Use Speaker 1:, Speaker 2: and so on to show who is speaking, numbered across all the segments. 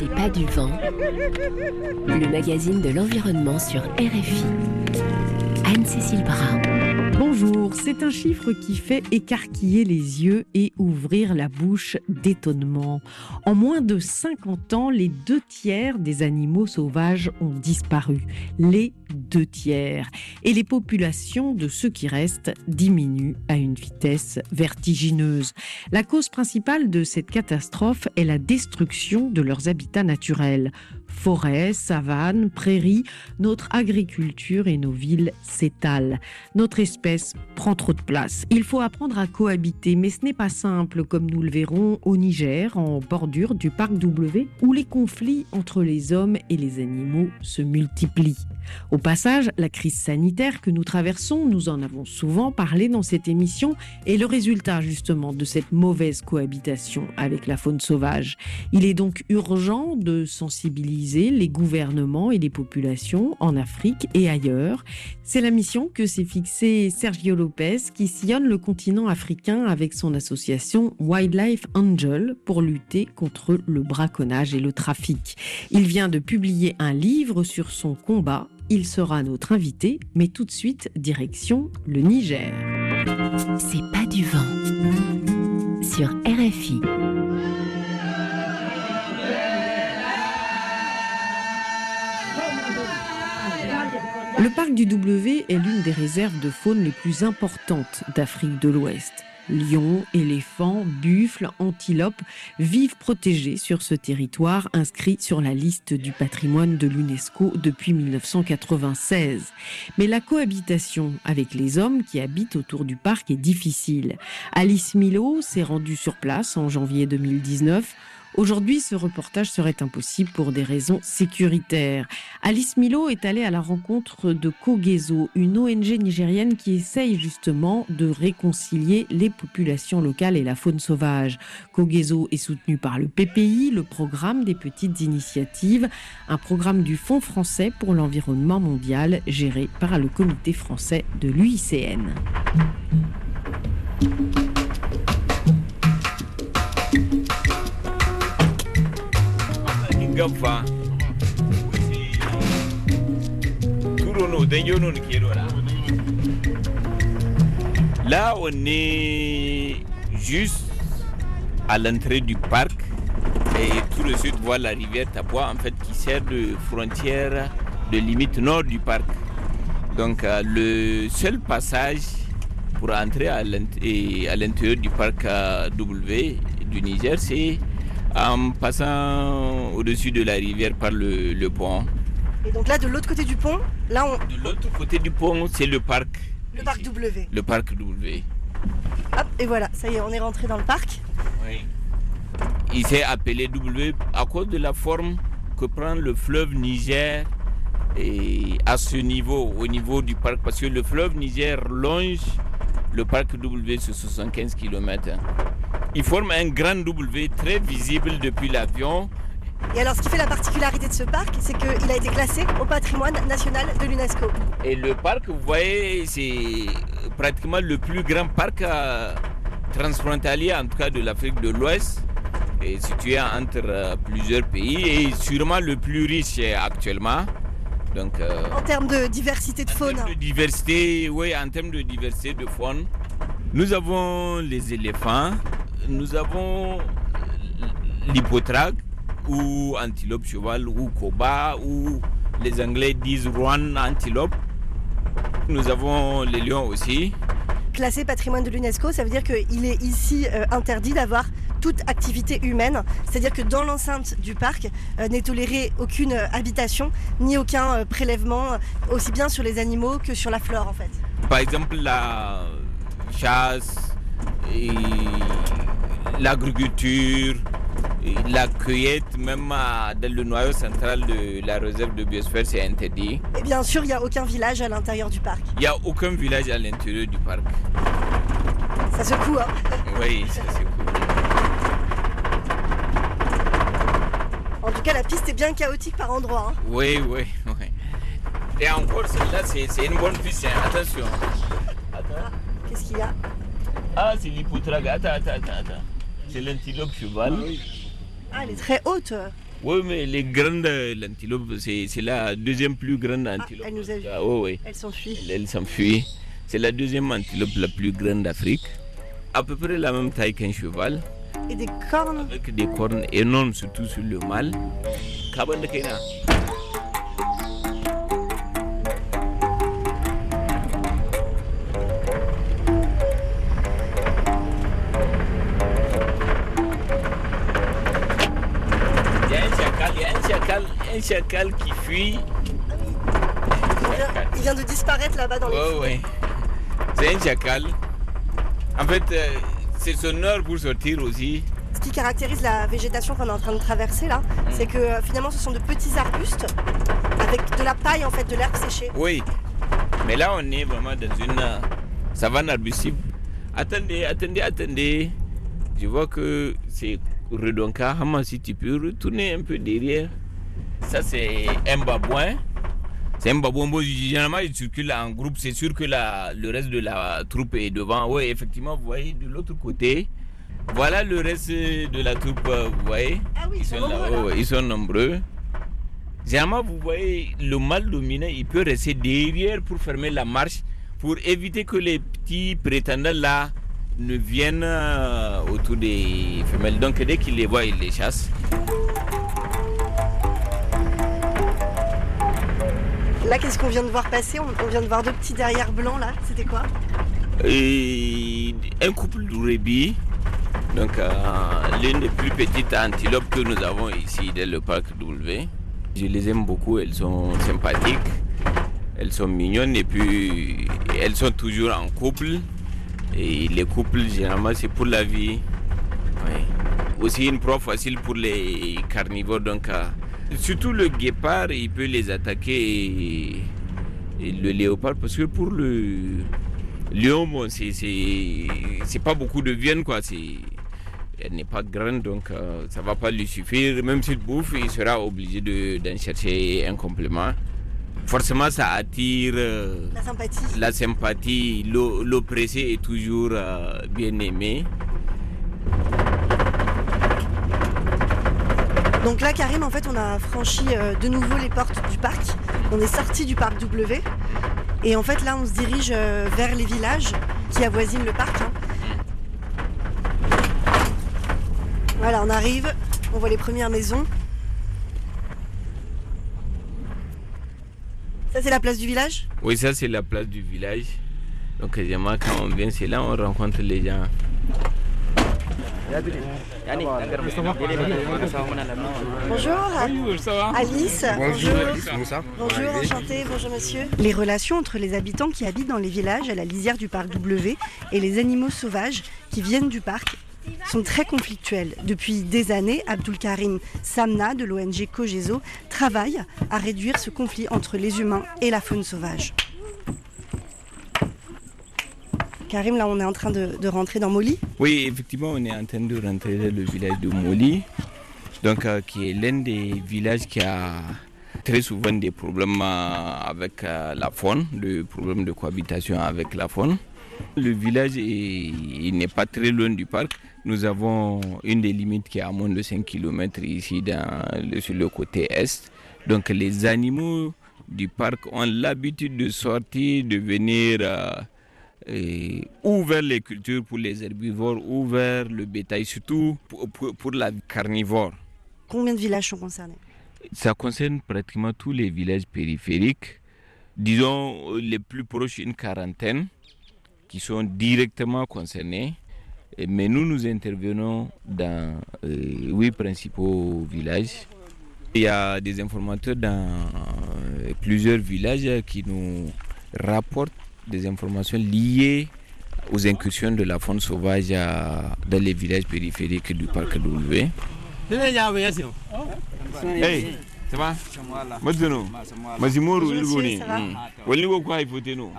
Speaker 1: C'est pas du vent. Le magazine de l'environnement sur RFI. Anne-Cécile Brun.
Speaker 2: Bonjour, c'est un chiffre qui fait écarquiller les yeux et ouvrir la bouche d'étonnement. En moins de 50 ans, les deux tiers des animaux sauvages ont disparu. Les deux tiers. Et les populations de ceux qui restent diminuent à une vitesse vertigineuse. La cause principale de cette catastrophe est la destruction de leurs habitats naturels. Forêts, savanes, prairies, notre agriculture et nos villes s'étalent. Notre espèce prend trop de place. Il faut apprendre à cohabiter, mais ce n'est pas simple, comme nous le verrons au Niger, en bordure du parc W, où les conflits entre les hommes et les animaux se multiplient. Au passage, la crise sanitaire que nous traversons, nous en avons souvent parlé dans cette émission, est le résultat justement de cette mauvaise cohabitation avec la faune sauvage. Il est donc urgent de sensibiliser les gouvernements et les populations en Afrique et ailleurs. C'est la mission que s'est fixée Sergio Lopez qui sillonne le continent africain avec son association Wildlife Angel pour lutter contre le braconnage et le trafic. Il vient de publier un livre sur son combat il sera notre invité, mais tout de suite, direction le Niger.
Speaker 1: C'est pas du vent. Sur RFI.
Speaker 2: Le parc du W est l'une des réserves de faune les plus importantes d'Afrique de l'Ouest. Lions, éléphants, buffles, antilopes vivent protégés sur ce territoire inscrit sur la liste du patrimoine de l'UNESCO depuis 1996. Mais la cohabitation avec les hommes qui habitent autour du parc est difficile. Alice Milo s'est rendue sur place en janvier 2019 Aujourd'hui, ce reportage serait impossible pour des raisons sécuritaires. Alice Milo est allée à la rencontre de Kogezo, une ONG nigérienne qui essaye justement de réconcilier les populations locales et la faune sauvage. Kogezo est soutenu par le PPI, le programme des petites initiatives, un programme du Fonds français pour l'environnement mondial géré par le comité français de l'UICN.
Speaker 3: Là on est juste à l'entrée du parc et tout de suite voit la rivière Tapois en fait qui sert de frontière de limite nord du parc. Donc euh, le seul passage pour entrer à l'intérieur du parc euh, W du Niger c'est en passant au-dessus de la rivière par le, pont.
Speaker 4: Et donc là, de l'autre côté du pont, là on...
Speaker 3: De l'autre côté du pont, c'est le parc.
Speaker 4: Le parc W.
Speaker 3: Le parc W.
Speaker 4: Hop, et voilà, ça y est, on est rentré dans le parc.
Speaker 3: Oui. Il s'est appelé W à cause de la forme que prend le fleuve Niger et à ce niveau, au niveau du parc, parce que le fleuve Niger longe le parc W sur 75 km. Il forme un grand W très visible depuis l'avion.
Speaker 4: Et alors, ce qui fait la particularité de ce parc, c'est qu'il a été classé au patrimoine national de l'UNESCO.
Speaker 3: Et le parc, vous voyez, c'est pratiquement le plus grand parc euh, transfrontalier, en tout cas de l'Afrique de l'Ouest, et situé entre euh, plusieurs pays, et sûrement le plus riche actuellement.
Speaker 4: Donc, euh, en termes de diversité de faune.
Speaker 3: En termes de diversité, oui, en termes de diversité de faune. Nous avons les éléphants, nous avons l'hypotrague ou antilope cheval ou koba ou les Anglais disent Rwan antilope. Nous avons les lions aussi.
Speaker 4: Classé patrimoine de l'UNESCO, ça veut dire qu'il est ici euh, interdit d'avoir toute activité humaine. C'est-à-dire que dans l'enceinte du parc euh, n'est tolérée aucune habitation ni aucun euh, prélèvement, aussi bien sur les animaux que sur la flore en fait.
Speaker 3: Par exemple, la chasse l'agriculture, la cueillette, même dans le noyau central de la réserve de biosphère, c'est interdit.
Speaker 4: Et bien sûr, il n'y a aucun village à l'intérieur du parc.
Speaker 3: Il n'y a aucun village à l'intérieur du parc.
Speaker 4: Ça secoue, hein
Speaker 3: Oui, ça secoue.
Speaker 4: En tout cas, la piste est bien chaotique par endroits. Hein.
Speaker 3: Oui, oui, oui. Et encore, celle-là, c'est une bonne piste. Hein. Attention.
Speaker 4: Attends. Qu'est-ce qu'il y a?
Speaker 3: Ah, c'est l'hypotrague. Attends, attends, attends. C'est l'antilope cheval.
Speaker 4: Ah, elle est très haute.
Speaker 3: Oui, mais les grandes l'antilope, c'est c'est la deuxième plus grande antilope.
Speaker 4: elle nous a vus.
Speaker 3: Ah, oui, oui.
Speaker 4: Elle s'enfuit.
Speaker 3: Elle, elle s'enfuit. C'est la deuxième antilope la plus grande d'Afrique. À peu près la même taille qu'un cheval,
Speaker 4: Et des cornes.
Speaker 3: avec des cornes énormes, surtout sur le mâle. Un chacal qui fuit.
Speaker 4: Il vient, il vient de disparaître là-bas dans les
Speaker 3: Ouais,
Speaker 4: forêts.
Speaker 3: ouais. C'est un chacal. En fait, euh, c'est son heure pour sortir aussi.
Speaker 4: Ce qui caractérise la végétation qu'on est en train de traverser là, c'est que euh, finalement ce sont de petits arbustes avec de la paille en fait, de l'herbe séchée.
Speaker 3: Oui. Mais là, on est vraiment dans une euh, savane arbustive. Attendez, attendez, attendez. Je vois que c'est Redonka. Hama, si tu peux retourner un peu derrière. Ça, c'est un babouin. C'est un babouin. Bon, généralement, il circule en groupe. C'est sûr que la, le reste de la troupe est devant. Oui, effectivement, vous voyez de l'autre côté. Voilà le reste de la troupe, euh, vous voyez.
Speaker 4: Ah oui, ils sont
Speaker 3: là, ouais, ils sont nombreux. Généralement, vous voyez, le mâle dominant, il peut rester derrière pour fermer la marche, pour éviter que les petits prétendants là ne viennent euh, autour des femelles. Donc dès qu'il les voit, il les chasse.
Speaker 4: Là, qu'est-ce qu'on vient de voir passer on, vient de voir deux petits derrière blancs là. C'était quoi
Speaker 3: un couple de rébis, donc euh, l'une des plus petites antilopes que nous avons ici dans le parc W. Je les aime beaucoup, elles sont sympathiques, elles sont mignonnes et puis elles sont toujours en couple. Et les couples, généralement, c'est pour la vie. Aussi une proie facile pour les carnivores. Donc, euh, surtout le guépard, il peut les attaquer et, et le léopard parce que pour le lion, bon, c'est pas beaucoup de viande quoi. C'est elle n'est pas grande donc euh, ça va pas lui suffire. Même s'il bouffe, il sera obligé de- d'en chercher un complément. Forcément, ça attire. euh,
Speaker 4: La sympathie.
Speaker 3: la sympathie, l'oppressé est toujours euh, bien aimé.
Speaker 4: Donc là, Karim, en fait, on a franchi euh, de nouveau les portes du parc. On est sorti du parc W. Et en fait, là, on se dirige euh, vers les villages qui avoisinent le parc. hein. Voilà, on arrive. On voit les premières maisons. Ça, c'est la place du village?
Speaker 3: Oui, ça c'est la place du village. Donc généralement quand on vient, c'est là on rencontre les gens.
Speaker 4: Bonjour. Alice.
Speaker 5: Bonjour,
Speaker 4: Bonjour. Bonjour, enchanté, bonjour monsieur. Les relations entre les habitants qui habitent dans les villages à la lisière du parc W et les animaux sauvages qui viennent du parc sont très conflictuelles. Depuis des années, Abdul Karim Samna de l'ONG Cogezo travaille à réduire ce conflit entre les humains et la faune sauvage. Karim, là on est en train de, rentrer dans Moli.
Speaker 3: Oui, effectivement, on est en train de rentrer dans le village de Moli, donc euh, qui est l'un des villages qui a très souvent des problèmes euh, avec euh, la faune, des problèmes de cohabitation avec la faune. Le village est- il n'est pas très loin du parc. Nous avons une des limites qui est à moins de 5 km ici dans sur le côté est. Donc les animaux du parc ont l'habitude de sortir, de venir et ou vers les cultures pour les herbivores, ou vers le bétail, surtout pour, pour- pour la carnivore.
Speaker 4: Combien de villages sont concernés?
Speaker 3: Ça concerne pratiquement tous les villages périphériques, disons euh, les plus proches, une quarantaine, qui sont directement concernés. Mais nous, nous intervenons dans euh, huit principaux villages. Il y a des informateurs dans euh, plusieurs villages qui nous rapportent des informations liées aux incursions de la faune sauvage euh, dans les villages périphériques du parc W. Hey, Mm. Kwa ifoteno.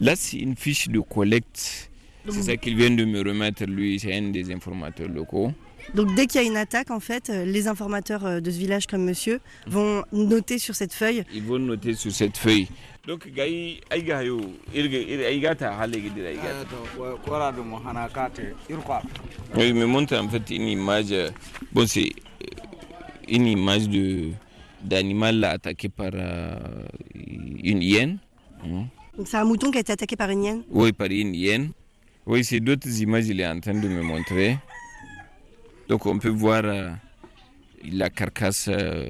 Speaker 3: Là, c'est une fiche de collecte. C'est ça qu'il vient de me remettre, lui, c'est un des informateurs locaux.
Speaker 4: Donc dès qu'il y a une attaque, en fait, euh, les informateurs euh, de ce village comme monsieur vont noter sur cette feuille
Speaker 3: Ils vont noter sur cette feuille. Donc, yo. Oui, il me montre en fait une image. euh, Bon, c'est. une image de d'animal attaqué par une hyène. Hein.
Speaker 4: Donc c'est un mouton qui a été attaqué par une hyène?
Speaker 3: Oui, par une hyène. Oui, c'est d'autres images qu'il est en train de me montrer. Donc on peut voir euh, la carcasse. euh,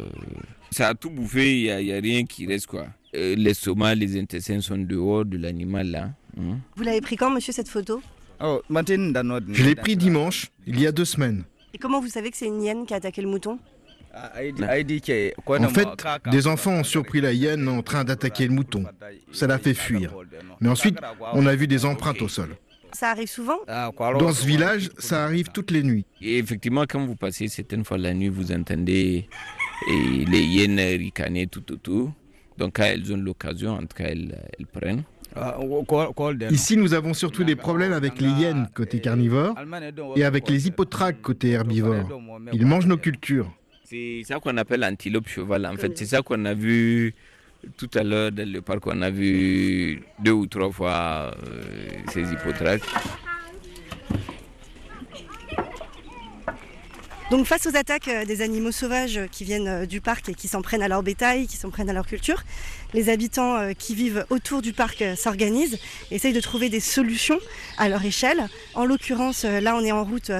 Speaker 3: ça a tout bouffé, il n'y a, rien qui reste quoi. Euh, L'estomac, les intestins sont dehors de l'animal là. hein.
Speaker 4: Vous l'avez pris quand, monsieur, cette photo?
Speaker 5: Je l'ai pris dimanche, il y a deux semaines.
Speaker 4: Et comment vous savez que c'est une hyène qui a attaqué le mouton?
Speaker 5: En fait, des enfants ont surpris la hyène en train d'attaquer le mouton. Ça l'a fait fuir. Mais ensuite, on a vu des empreintes au sol.
Speaker 4: Ça arrive souvent?
Speaker 5: Dans ce village, ça arrive toutes les nuits.
Speaker 3: Et effectivement, quand vous passez certaines fois la nuit, vous entendez et les hyènes ricaner tout autour. Donc quand elles ont l'occasion, en tout cas, elles, elles prennent.
Speaker 5: Ici, nous avons surtout des problèmes avec les hyènes côté carnivore et avec les hippotraques côté herbivore. Ils mangent nos cultures.
Speaker 3: C'est ça qu'on appelle antilope cheval. En fait, c'est ça qu'on a vu tout à l'heure dans le parc. On a vu deux ou trois fois euh, ces hippotraques.
Speaker 4: Donc face aux attaques euh, des animaux sauvages qui viennent euh, du parc et qui s'en prennent à leur bétail, qui s'en prennent à leur culture, les habitants qui vivent autour du parc s'organisent, essayent de trouver des solutions à leur échelle. En l'occurrence, là on est en route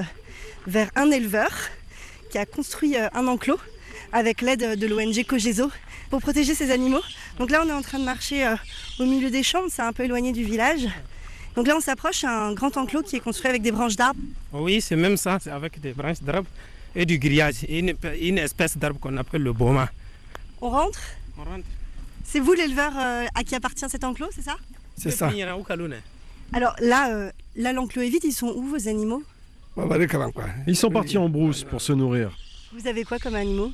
Speaker 4: vers un éleveur qui a construit un enclos avec l'aide de l'ONG Cogeso pour protéger ces animaux. Donc là on est en train de marcher euh, au milieu des champs, c'est un peu éloigné du village. Donc là on s'approche à un grand enclos qui est construit avec des branches d'arbres.
Speaker 6: Oui, c'est même ça, c'est avec des branches d'arbres et du grillage, une, une espèce d'arbre qu'on appelle le boma.
Speaker 4: On rentre
Speaker 6: On rentre.
Speaker 4: C'est vous l'éleveur euh, à qui appartient cet enclos, c'est ça
Speaker 6: C'est ça.
Speaker 4: Alors là, euh, là l'enclos est vide, ils sont où vos animaux
Speaker 7: Ils sont partis en brousse pour se nourrir.
Speaker 4: Vous avez quoi comme animaux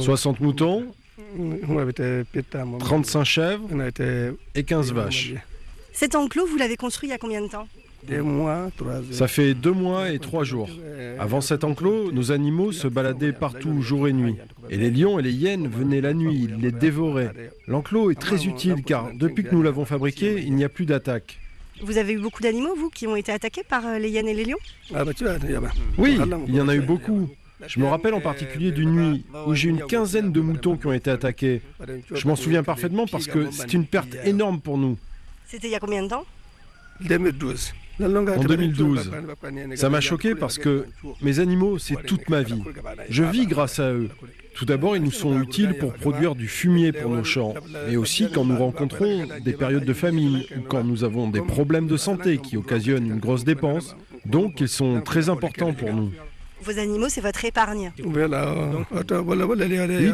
Speaker 7: 60 moutons, 35 chèvres et 15 vaches.
Speaker 4: Cet enclos, vous l'avez construit il y a combien de temps?
Speaker 7: Ça fait deux mois et trois jours. Avant cet enclos, nos animaux se baladaient partout jour et nuit. Et les lions et les hyènes venaient la nuit, ils les dévoraient. L'enclos est très utile car depuis que nous l'avons fabriqué, il n'y a plus d'attaque.
Speaker 4: Vous avez eu beaucoup d'animaux, vous, qui ont été attaqués par euh, les hyènes et les lions?
Speaker 7: Oui, il y en a eu beaucoup. Je me rappelle en particulier d'une nuit où j'ai une quinzaine de moutons qui ont été attaqués. Je m'en souviens parfaitement parce que c'est une perte énorme pour nous.
Speaker 4: C'était il y a combien de temps?
Speaker 7: En 2012. Ça m'a choqué parce que mes animaux, c'est toute ma vie. Je vis grâce à eux. Tout d'abord, ils nous sont utiles pour produire du fumier pour nos champs, mais aussi quand nous rencontrons des périodes de famine ou quand nous avons des problèmes de santé qui occasionnent une grosse dépense. Donc, ils sont très importants pour nous.
Speaker 4: Vos animaux, c'est votre épargne.
Speaker 7: Oui,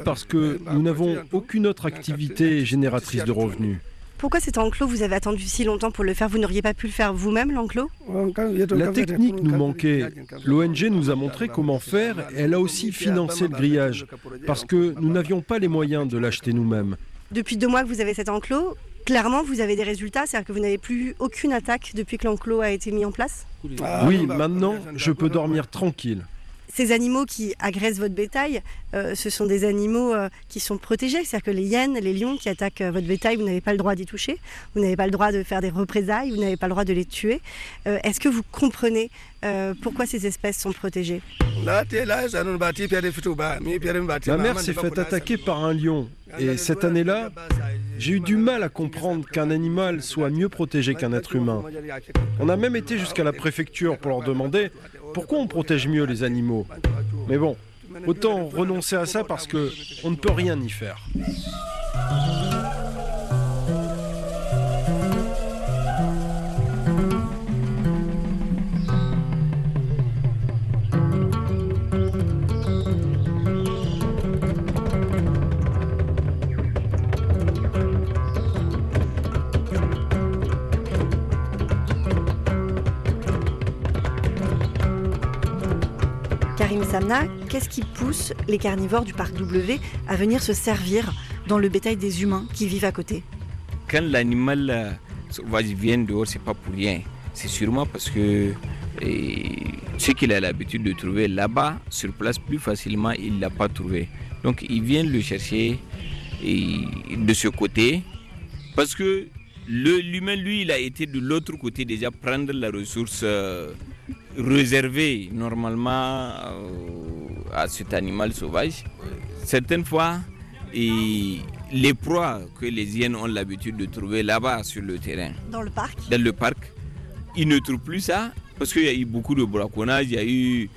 Speaker 7: parce que nous n'avons aucune autre activité génératrice de revenus.
Speaker 4: Pourquoi cet enclos, vous avez attendu si longtemps pour le faire Vous n'auriez pas pu le faire vous-même, l'enclos?
Speaker 7: La technique nous manquait. L'ONG nous a montré comment faire. et elle a aussi financé le grillage parce que nous n'avions pas les moyens de l'acheter nous-mêmes.
Speaker 4: Depuis deux mois que vous avez cet enclos, clairement, vous avez des résultats, c'est-à-dire que vous n'avez plus aucune attaque depuis que l'enclos a été mis en place?
Speaker 7: Oui, maintenant, je peux dormir tranquille.
Speaker 4: Ces animaux qui agressent votre bétail, euh, ce sont des animaux euh, qui sont protégés. C'est-à-dire que les hyènes, les lions qui attaquent euh, votre bétail, vous n'avez pas le droit d'y toucher. Vous n'avez pas le droit de faire des représailles. Vous n'avez pas le droit de les tuer. Est-ce que vous comprenez pourquoi ces espèces sont protégées?
Speaker 7: Ma mère s'est fait attaquer par un lion et cette année-là, j'ai eu du mal à comprendre qu'un animal soit mieux protégé qu'un être humain. On a même été jusqu'à la préfecture pour leur demander pourquoi on protège mieux les animaux. Mais bon, autant renoncer à ça parce que on ne peut rien y faire.
Speaker 4: Karim Samna, qu'est-ce qui pousse les carnivores du parc W à venir se servir dans le bétail des humains qui vivent à côté?
Speaker 3: Quand l'animal euh, vient dehors, c'est pas pour rien. C'est sûrement parce que ce qu'il a l'habitude de trouver là-bas, sur place, plus facilement, il ne l'a pas trouvé. Donc il vient le chercher de ce côté parce que l'humain, lui, il a été de l'autre côté déjà prendre la ressource euh, réservé normalement à cet animal sauvage. Certaines fois, et les proies que les hyènes ont l'habitude de trouver là-bas sur le terrain.
Speaker 4: Dans le parc
Speaker 3: Dans le parc. Ils ne trouvent plus ça parce qu'il y a eu beaucoup de braconnage. Il y a eu,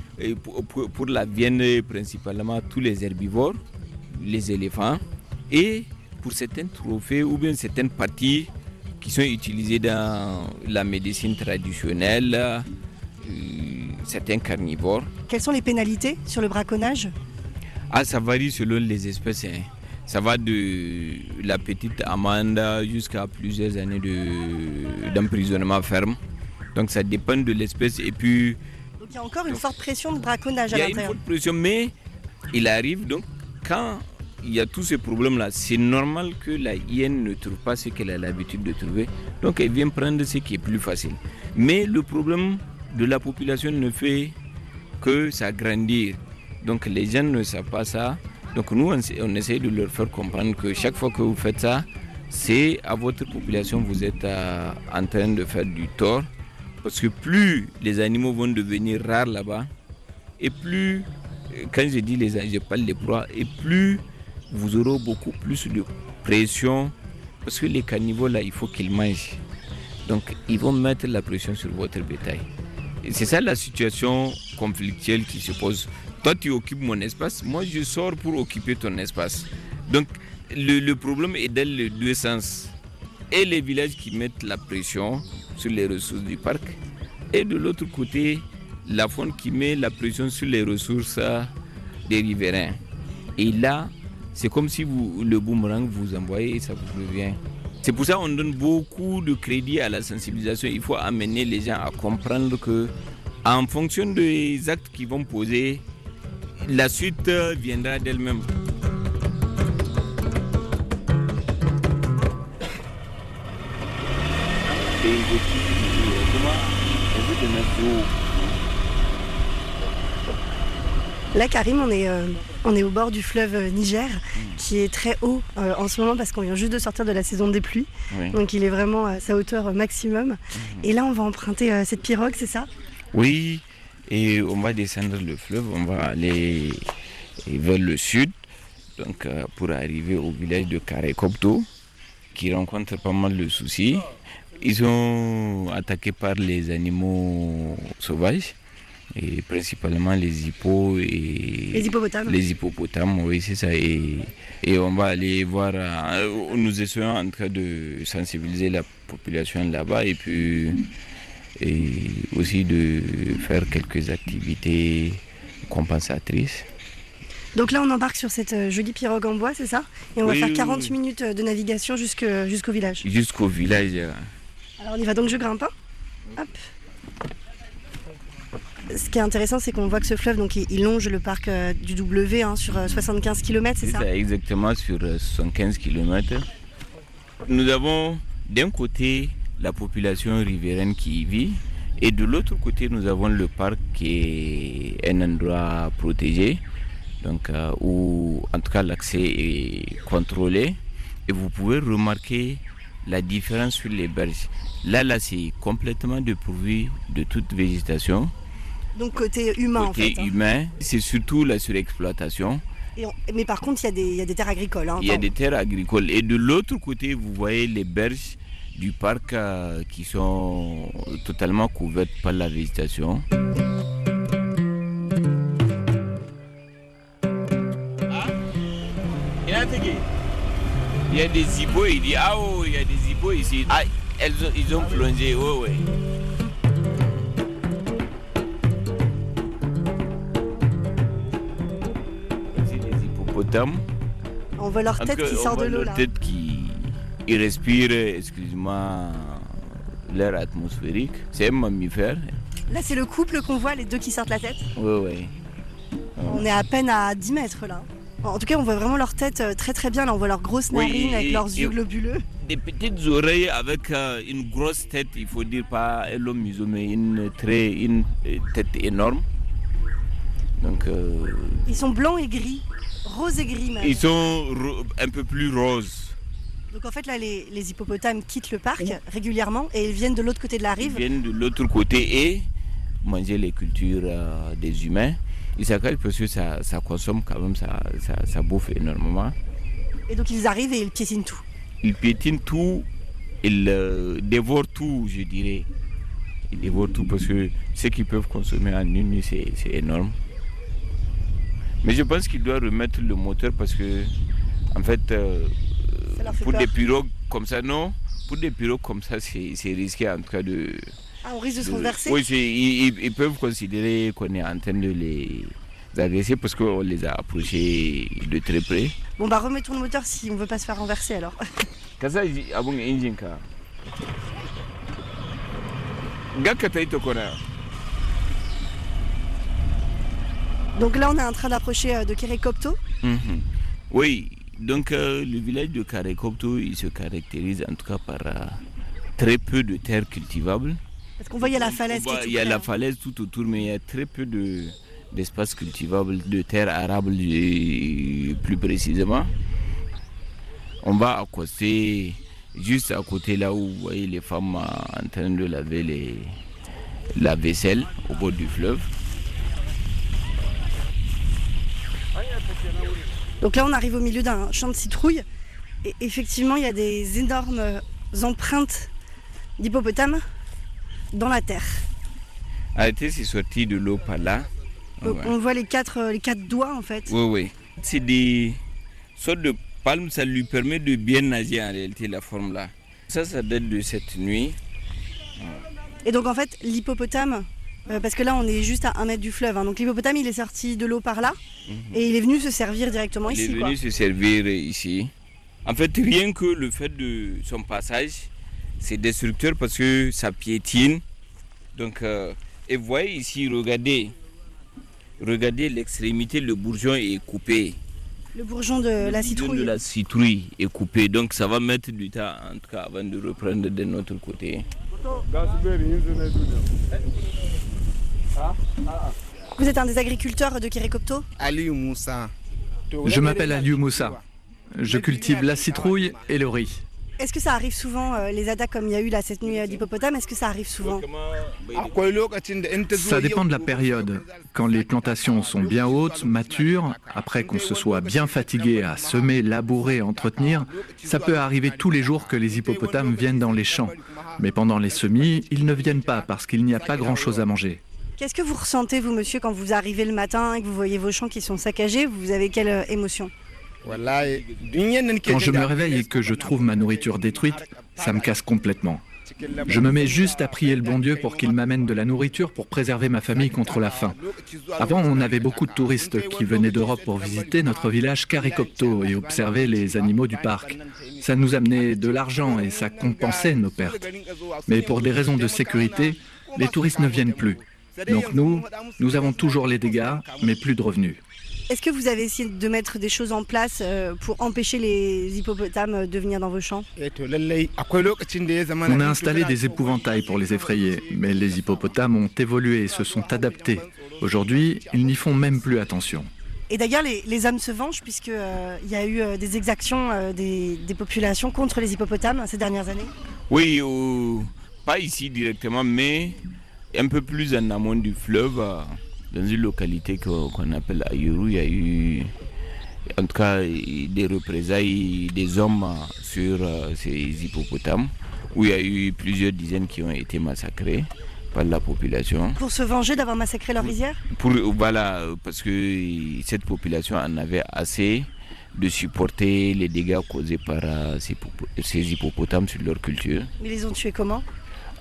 Speaker 3: pour, la viande principalement, tous les herbivores, les éléphants. Et pour certains trophées ou bien certaines parties qui sont utilisées dans la médecine traditionnelle, euh, certains carnivores.
Speaker 4: Quelles sont les pénalités sur le braconnage?
Speaker 3: Ah, Ça varie selon les espèces. Hein. Ça va de la petite amende jusqu'à plusieurs années d'emprisonnement ferme. Donc ça dépend de l'espèce et puis...
Speaker 4: Donc il y a encore une forte pression de braconnage à l'intérieur.
Speaker 3: Il y a une forte pression, mais il arrive donc quand il y a tous ces problèmes-là, c'est normal que la hyène ne trouve pas ce qu'elle a l'habitude de trouver. Donc elle vient prendre ce qui est plus facile. Mais le problème de la population ne fait que s'agrandir. Donc les gens ne savent pas ça. Donc nous, on, essaie de leur faire comprendre que chaque fois que vous faites ça, c'est à votre population vous êtes euh, en train de faire du tort. Parce que plus les animaux vont devenir rares là-bas, et plus, euh, quand je dis les je parle des proies, et plus vous aurez beaucoup plus de pression. Parce que les carnivores là, il faut qu'ils mangent. Donc ils vont mettre la pression sur votre bétail. C'est ça la situation conflictuelle qui se pose. Toi, tu occupes mon espace, moi, je sors pour occuper ton espace. Donc, le, problème est dans les deux sens. Et les villages qui mettent la pression sur les ressources du parc, et de l'autre côté, la faune qui met la pression sur les ressources des riverains. Et là, c'est comme si vous, le boomerang vous envoyez et ça vous revient. C'est pour ça qu'on donne beaucoup de crédit à la sensibilisation. Il faut amener les gens à comprendre que, en fonction des actes qu'ils vont poser, la suite viendra d'elle-même.
Speaker 4: Là, Karim, on est, euh, on est au bord du fleuve Niger, qui est très haut euh, en ce moment parce qu'on vient juste de sortir de la saison des pluies. Donc il est vraiment à sa hauteur maximum. Mhm. Et là, on va emprunter euh, cette pirogue, c'est ça?
Speaker 3: Oui, et on va descendre le fleuve, on va aller vers le sud, donc euh, pour arriver au village de Karekopto, qui rencontre pas mal de soucis. Ils sont attaqués par les animaux sauvages, et principalement les hippos et
Speaker 4: les hippopotames.
Speaker 3: Les hippopotames, oui, c'est ça. Et, et, on va aller voir. Euh, nous essayons en train de sensibiliser la population là-bas et puis et aussi de faire quelques activités compensatrices.
Speaker 4: Donc là, on embarque sur cette euh, jolie pirogue en bois, c'est ça? Et on va faire 40 minutes de navigation jusqu'au village.
Speaker 3: Jusqu'au village.
Speaker 4: Alors on y va donc, je grimpe. Hop. Ce qui est intéressant, c'est qu'on voit que ce fleuve, donc, il, longe le parc euh, du W hein, sur 75 km, c'est ça,
Speaker 3: ça Exactement, sur 75 km. Nous avons d'un côté la population riveraine qui y vit. Et de l'autre côté, nous avons le parc qui est un endroit protégé, donc euh, où en tout cas l'accès est contrôlé. Et vous pouvez remarquer la différence sur les berges. Là, là, c'est complètement dépourvu de toute végétation.
Speaker 4: Donc côté humain
Speaker 3: en fait.
Speaker 4: Côté
Speaker 3: hein. humain, c'est surtout la surexploitation.
Speaker 4: mais par contre, il y, y, a des terres agricoles. Hein,
Speaker 3: il y a des terres agricoles. Et de l'autre côté, vous voyez les berges du parc euh, qui sont totalement couvertes par la végétation. Ah, il y a des hiboux, il dit ah oh, il y a des hiboux ici. Ah, elles ils ont plongé, oui, oui.
Speaker 4: On voit leur tête qui sort de l'eau là.
Speaker 3: tête qui ils respirent, excuse-moi, l'air atmosphérique. C'est un mammifère.
Speaker 4: Là, c'est le couple qu'on voit, les deux qui sortent la tête
Speaker 3: Oui, oui.
Speaker 4: On est à peine à 10 mètres là. En tout cas, on voit vraiment leur tête euh, très très bien. Là, on voit leurs grosses narines avec leurs yeux globuleux.
Speaker 3: Des petites oreilles avec euh, une grosse tête, il faut dire pas un museau, mais une, très, une tête énorme. Donc, euh,
Speaker 4: Ils sont blancs et gris, rose et gris même.
Speaker 3: Ils sont un peu plus roses.
Speaker 4: Donc en fait là les, hippopotames quittent le parc régulièrement et ils viennent de l'autre côté de la rive.
Speaker 3: Ils viennent de l'autre côté et manger les cultures des humains. Ils s'accrochent parce que ça, consomme quand même, ça, ça, bouffe énormément.
Speaker 4: Et donc ils arrivent et ils piétinent tout
Speaker 3: Ils piétinent tout, ils dévorent tout, je dirais. Ils dévorent tout parce que ce qu'ils peuvent consommer en une nuit, c'est énorme. Mais je pense qu'il doit remettre le moteur parce que, en fait, euh, pour des pirogues comme ça, non. Pour des pirogues comme ça, c'est risqué en tout cas de.
Speaker 4: Ah, on risque de se renverser
Speaker 3: Oui, ils, peuvent considérer qu'on est en train de les agresser parce qu'on les a approchés de très près.
Speaker 4: Bon, bah remettons le moteur si on veut pas se faire renverser alors.
Speaker 3: Kasa abun engine ka. Gaka taito kona.
Speaker 4: Donc là, on est en train d'approcher euh, de Kerekopto.
Speaker 3: Mhm. Oui, donc euh, le village de Kerekopto, il se caractérise en tout cas par euh, très peu de terres cultivables.
Speaker 4: Parce qu'on voit, il y a la falaise.
Speaker 3: il y a la falaise tout autour, mais il y a très peu de, d'espace cultivable, de terres arables plus précisément. On va accoster juste à côté là où vous voyez les femmes en train de laver les, la vaisselle au bord du fleuve.
Speaker 4: Donc là, on arrive au milieu d'un champ de citrouilles. Et effectivement, il y a des énormes empreintes d'hippopotames dans la terre.
Speaker 3: Arrêtez, c'est sorti de l'eau par là.
Speaker 4: On voit les quatre, les quatre doigts en fait.
Speaker 3: Oui, oui. C'est des sortes de palmes, ça lui permet de bien nager en réalité, la forme là. Ça, ça date de cette nuit.
Speaker 4: Et donc en fait, l'hippopotame, euh, parce que là, on est juste à un mètre du fleuve. Hein. Donc l'hippopotame, il est sorti de l'eau par là mhm. et il est venu se servir directement ici.
Speaker 3: Il est venu se servir ici. En fait, rien que le fait de son passage, c'est destructeur parce que ça piétine. Donc, euh, et vous voyez ici, regardez, regardez l'extrémité, le bourgeon est coupé.
Speaker 4: Le bourgeon de la citrouille.
Speaker 3: de la citrouille est coupé, donc ça va mettre du temps en tout cas avant de reprendre de notre côté.
Speaker 4: Vous êtes un des agriculteurs de Kérékopto
Speaker 8: Je m'appelle Aliou Moussa. Je cultive la citrouille et le riz.
Speaker 4: Est-ce que ça arrive souvent, euh, les attaques comme il y a eu là cette nuit d'hippopotame, est-ce que ça arrive souvent
Speaker 8: Ça dépend de la période. Quand les plantations sont bien hautes, matures, après qu'on se soit bien fatigué à semer, labourer, entretenir, ça peut arriver tous les jours que les hippopotames viennent dans les champs. Mais pendant les semis, ils ne viennent pas parce qu'il n'y a pas grand-chose à manger.
Speaker 4: Qu'est-ce que vous ressentez, vous, monsieur, quand vous arrivez le matin et que vous voyez vos champs qui sont saccagés? Vous avez quelle euh, émotion?
Speaker 8: Quand je me réveille et que je trouve ma nourriture détruite, ça me casse complètement. Je me mets juste à prier le bon Dieu pour qu'il m'amène de la nourriture pour préserver ma famille contre la faim. Avant, on avait beaucoup de touristes qui venaient d'Europe pour visiter notre village Caricopto et observer les animaux du parc. Ça nous amenait de l'argent et ça compensait nos pertes. Mais pour des raisons de sécurité, les touristes ne viennent plus. Donc nous, nous avons toujours les dégâts, mais plus de revenus.
Speaker 4: Est-ce que vous avez essayé de mettre des choses en place euh, pour empêcher les hippopotames de venir dans vos champs?
Speaker 8: On a installé des épouvantails pour les effrayer, mais les hippopotames ont évolué et se sont adaptés. Aujourd'hui, ils n'y font même plus attention.
Speaker 4: Et d'ailleurs, les, hommes se vengent puisqu'il euh, y a eu euh, des exactions des, des, populations contre les hippopotames ces dernières années?
Speaker 3: Oui, pas ici directement, mais un peu plus en amont du fleuve, euh, dans une localité qu'on appelle Ayuru, il y a eu en tout cas des représailles des hommes sur euh, ces hippopotames, où il y a eu plusieurs dizaines qui ont été massacrés par la population.
Speaker 4: Pour se venger d'avoir massacré leur rizière?
Speaker 3: Pour, Voilà, parce que cette population en avait assez de supporter les dégâts causés par euh, ces hippopotames sur leur culture.
Speaker 4: Mais ils les ont tués comment?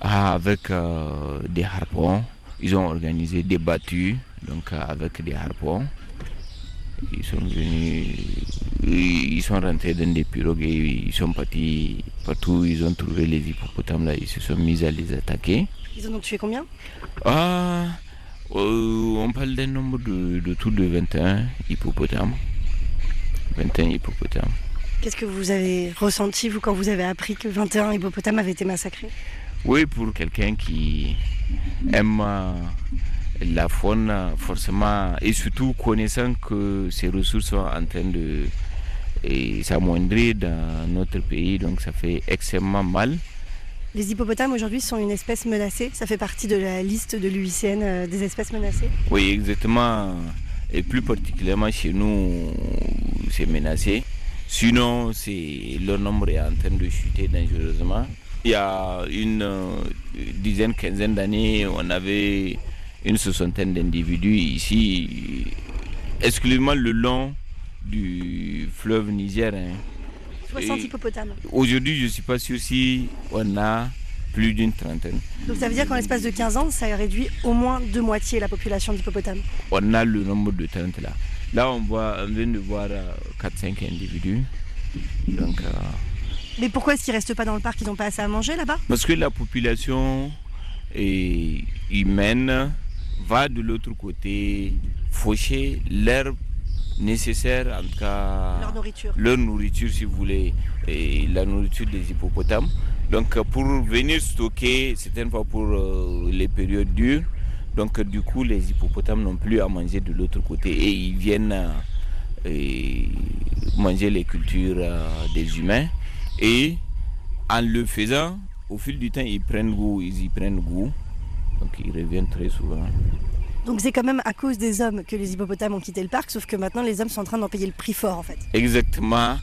Speaker 3: Avec euh, des harpons. Ils ont organisé des battues donc, euh, avec des harpons. Ils sont venus, ils sont rentrés dans des pirogues et ils sont partis partout. Ils ont trouvé les hippopotames là, ils se sont mis à les attaquer.
Speaker 4: Ils en ont tué combien?
Speaker 3: Ah, euh, On parle d'un nombre de, de tout de 21 hippopotames. 21 hippopotames.
Speaker 4: Qu'est-ce que vous avez ressenti, vous, quand vous avez appris que 21 hippopotames avaient été massacrés?
Speaker 3: Oui, pour quelqu'un qui aime euh, la faune, forcément, et surtout connaissant que ces ressources sont en train de s'amoindrir dans notre pays, donc ça fait extrêmement mal.
Speaker 4: Les hippopotames aujourd'hui sont une espèce menacée. Ça fait partie de la liste de l'UICN euh, des espèces menacées.
Speaker 3: Oui, exactement. Et plus particulièrement chez nous, c'est menacé. Sinon, leur nombre est en train de chuter dangereusement. Il y a une euh, dizaine, quinzaine d'années, on avait une soixantaine d'individus ici, exclusivement le long du fleuve Niger. Hein.
Speaker 4: 60 hippopotames.
Speaker 3: Aujourd'hui, je ne suis pas sûr si on a plus d'une trentaine.
Speaker 4: Donc ça veut dire qu'en l'espace de 15 ans, ça a réduit au moins de moitié la population d'hippopotames
Speaker 3: On a le nombre de 30 là. Là, on, voit, on vient de voir 4-5 euh, individus. Donc, euh,
Speaker 4: Mais pourquoi est-ce qu'ils ne restent pas dans le parc? Ils n'ont pas assez à manger là-bas?
Speaker 3: Parce que la population humaine va de l'autre côté faucher l'herbe nécessaire, en tout cas
Speaker 4: leur nourriture.
Speaker 3: leur nourriture, si vous voulez, et la nourriture des hippopotames. Donc pour venir stocker, certaines fois pour euh, les périodes dures, donc du coup les hippopotames n'ont plus à manger de l'autre côté et ils viennent euh, manger les cultures euh, des humains. Et en le faisant, au fil du temps, ils prennent goût, ils y prennent goût. Donc ils reviennent très souvent.
Speaker 4: Donc c'est quand même à cause des hommes que les hippopotames ont quitté le parc, sauf que maintenant les hommes sont en train d'en payer le prix fort en fait.
Speaker 3: Exactement.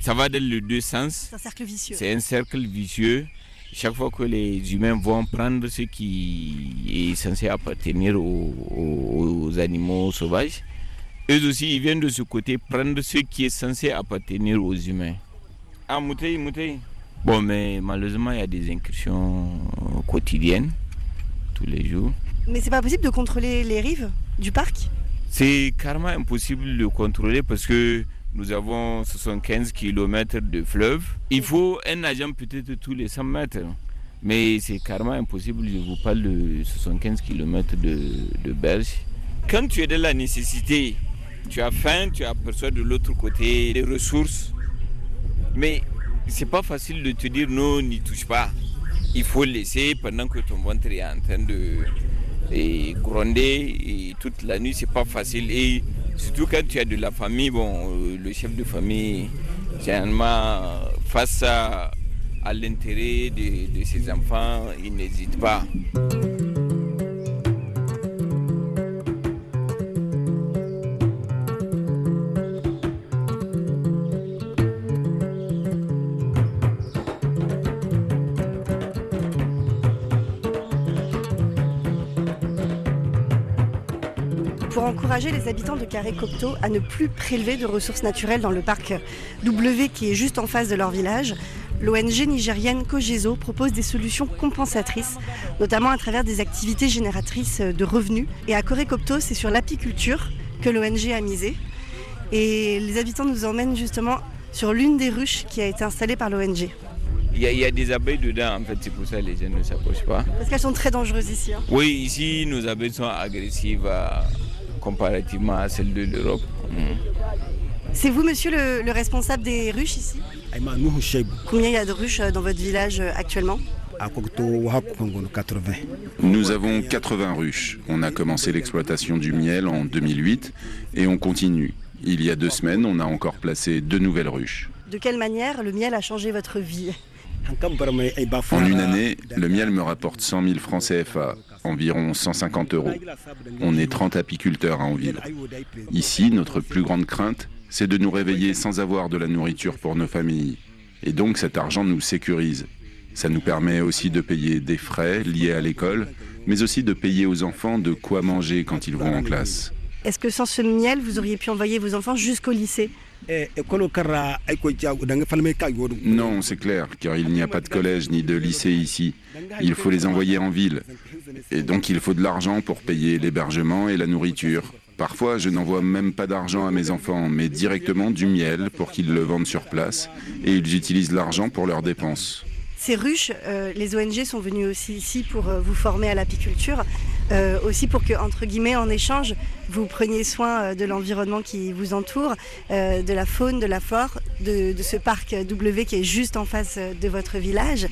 Speaker 3: Ça va dans les deux sens.
Speaker 4: C'est un cercle vicieux.
Speaker 3: C'est un cercle vicieux. Chaque fois que les humains vont prendre ce qui est censé appartenir aux, animaux sauvages, eux aussi ils viennent de ce côté prendre ce qui est censé appartenir aux humains. Ah, Moutei, Moutei. Bon, mais malheureusement, il y a des incursions quotidiennes, tous les jours.
Speaker 4: Mais c'est pas possible de contrôler les rives du parc?
Speaker 3: C'est carrément impossible de contrôler parce que nous avons 75 km de fleuve. Il faut un agent peut-être tous les 100 mètres. Mais c'est carrément impossible, je vous parle de 75 km de, de berge. Quand tu es de la nécessité, tu as faim, tu aperçois de l'autre côté les ressources. Mais c'est pas facile de te dire non, n'y touche pas. Il faut laisser pendant que ton ventre est en train de, gronder et toute la nuit, c'est pas facile. Et surtout quand tu as de la famille, bon, euh, le chef de famille, généralement, face à, l'intérêt de ses enfants, il n'hésite pas.
Speaker 4: Les habitants de Carré Cocteau à ne plus prélever de ressources naturelles dans le parc W qui est juste en face de leur village. L'ONG nigérienne Cogezo propose des solutions compensatrices, notamment à travers des activités génératrices de revenus. Et à Corée Cocteau, c'est sur l'apiculture que l'ONG a misé. Et les habitants nous emmènent justement sur l'une des ruches qui a été installée par l'ONG.
Speaker 3: Il y, a, des abeilles dedans, en fait, c'est pour ça que les gens ne s'approchent pas.
Speaker 4: Parce qu'elles sont très dangereuses ici. Hein.
Speaker 3: Oui, ici, nos abeilles sont agressives comparativement à celle de l'Europe. Mm.
Speaker 4: C'est vous, monsieur, le, responsable des ruches ici Combien il y a de ruches euh, dans votre village euh, actuellement
Speaker 9: nous avons 80 ruches. On a commencé l'exploitation du miel en 2008 et on continue. Il y a deux semaines, on a encore placé deux nouvelles ruches.
Speaker 4: De quelle manière le miel a changé votre vie
Speaker 9: En une année, le miel me rapporte 100 000 francs CFA, environ 150 euros. On est 30 apiculteurs à en vivre. Ici, notre plus grande crainte, c'est de nous réveiller sans avoir de la nourriture pour nos familles. Et donc cet argent nous sécurise. Ça nous permet aussi de payer des frais liés à l'école, mais aussi de payer aux enfants de quoi manger quand ils vont en classe.
Speaker 4: Est-ce que sans ce miel, vous auriez pu envoyer vos enfants jusqu'au lycée?
Speaker 9: Non, c'est clair, car il n'y a pas de collège ni de lycée ici. Il faut les envoyer en ville. Et donc il faut de l'argent pour payer l'hébergement et la nourriture. Parfois, je n'envoie même pas d'argent à mes enfants, mais directement du miel pour qu'ils le vendent sur place, et ils utilisent l'argent pour leurs dépenses.
Speaker 4: Ces ruches, euh, les ONG sont venues aussi ici pour euh, vous former à l'apiculture, euh, aussi pour que, entre guillemets, en échange, vous preniez soin de l'environnement qui vous entoure, de la faune, de la flore, de, ce parc W qui est juste en face de votre village.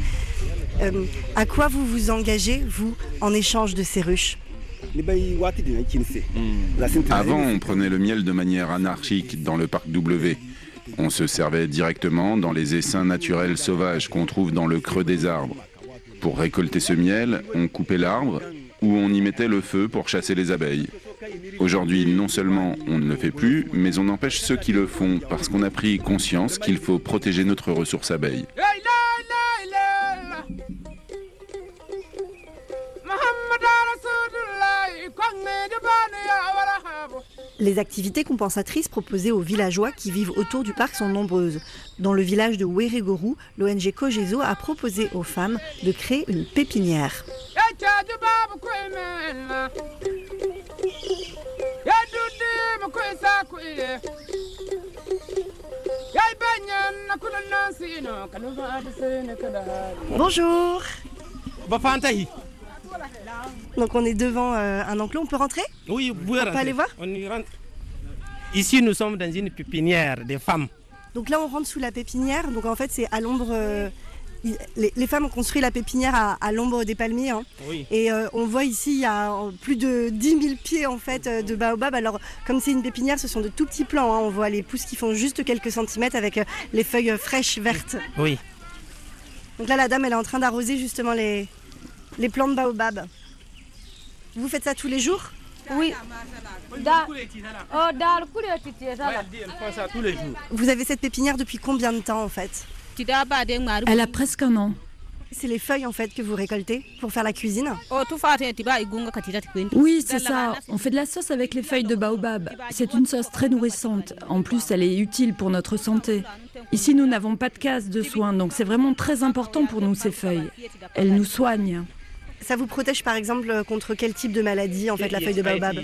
Speaker 4: à quoi vous vous engagez, vous, en échange de ces ruches?
Speaker 9: Avant, on prenait le miel de manière anarchique dans le parc W. On se servait directement dans les essaims naturels sauvages qu'on trouve dans le creux des arbres. Pour récolter ce miel, on coupait l'arbre ou on y mettait le feu pour chasser les abeilles. Aujourd'hui, non seulement on ne le fait plus, mais on empêche ceux qui le font parce qu'on a pris conscience qu'il faut protéger notre ressource abeille.
Speaker 4: Les activités compensatrices proposées aux villageois qui vivent autour du parc sont nombreuses. Dans le village de Weregoru, l'ONG Kogezo a proposé aux femmes de créer une pépinière. Bonjour donc on est devant euh, un enclos, on peut rentrer?
Speaker 6: Oui, vous pouvez
Speaker 4: on peut aller voir?
Speaker 6: On y rentre. Ici, nous sommes dans une pépinière des femmes.
Speaker 4: Donc là, on rentre sous la pépinière. Donc en fait, c'est à l'ombre. Euh, les, femmes ont construit la pépinière à, l'ombre des palmiers. Hein.
Speaker 6: Oui.
Speaker 4: Et euh, on voit ici, il y a plus de 10 000 pieds en fait de baobab. Alors, comme c'est une pépinière, ce sont de tout petits plants. Hein. On voit les pousses qui font juste quelques centimètres avec les feuilles fraîches vertes.
Speaker 6: Oui.
Speaker 4: Donc là, la dame, elle est en train d'arroser justement les, les plants de baobab. Vous faites ça tous les jours
Speaker 10: Oui.
Speaker 4: Vous avez cette pépinière depuis combien de temps en fait
Speaker 10: Elle a presque un an.
Speaker 4: C'est les feuilles en fait que vous récoltez pour faire la cuisine
Speaker 10: Oui, c'est ça. On fait de la sauce avec les feuilles de baobab. C'est une sauce très nourrissante. En plus, elle est utile pour notre santé. Ici, nous n'avons pas de case de soins, donc c'est vraiment très important pour nous ces feuilles. Elles nous soignent.
Speaker 4: Ça vous protège par exemple contre quel type de maladie en fait la feuille de baobab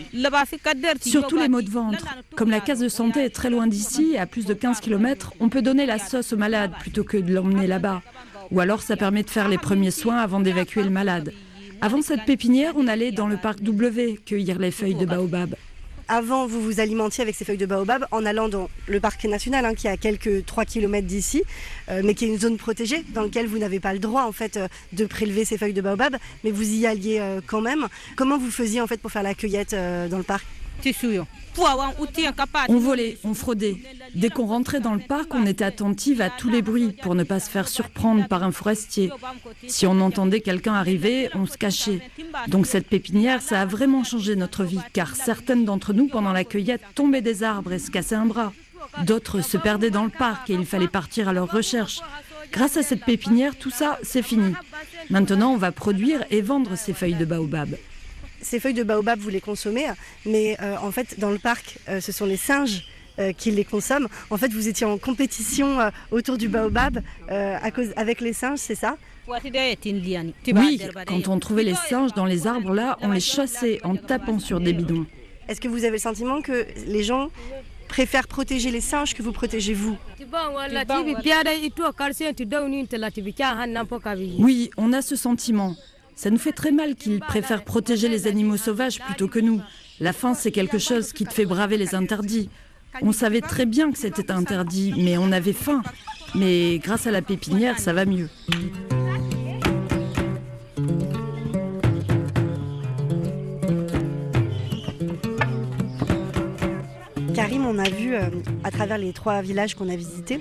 Speaker 10: Surtout les maux de ventre. Comme la case de santé est très loin d'ici, à plus de 15 km, on peut donner la sauce au malade plutôt que de l'emmener là-bas. Ou alors ça permet de faire les premiers soins avant d'évacuer le malade. Avant cette pépinière, on allait dans le parc W cueillir les feuilles de baobab
Speaker 4: avant, vous vous alimentiez avec ces feuilles de baobab en allant dans le parc national, hein, qui est à quelques 3 km d'ici, euh, mais qui est une zone protégée dans laquelle vous n'avez pas le droit en fait euh, de prélever ces feuilles de baobab, mais vous y alliez euh, quand même. Comment vous faisiez en fait pour faire la cueillette dans le parc?
Speaker 10: On volait, on fraudait. Dès qu'on rentrait dans le parc, on était attentive à tous les bruits pour ne pas se faire surprendre par un forestier. Si on entendait quelqu'un arriver, on se cachait. Donc cette pépinière, ça a vraiment changé notre vie, car certaines d'entre nous, pendant la cueillette, tombaient des arbres et se cassaient un bras. D'autres se perdaient dans le parc et il fallait partir à leur recherche. Grâce à cette pépinière, tout ça, c'est fini. Maintenant, on va produire et vendre ces feuilles de baobab
Speaker 4: ces feuilles de baobab, vous les consommez, mais euh, en fait, dans le parc, euh, ce sont les singes euh, qui les consomment. En fait, vous étiez en compétition autour du baobab à cause, avec les singes, c'est ça?
Speaker 10: Oui, quand on trouvait les singes dans les arbres là, on les chassait en tapant sur des bidons.
Speaker 4: Est-ce que vous avez le sentiment que les gens préfèrent protéger les singes que vous protégez vous?
Speaker 10: Oui, on a ce sentiment. Ça nous fait très mal qu'ils préfèrent protéger les animaux sauvages plutôt que nous. La faim, c'est quelque chose qui te fait braver les interdits. On savait très bien que c'était interdit, mais on avait faim. Mais grâce à la pépinière, ça va mieux.
Speaker 4: On a vu euh, à travers les trois villages qu'on a visités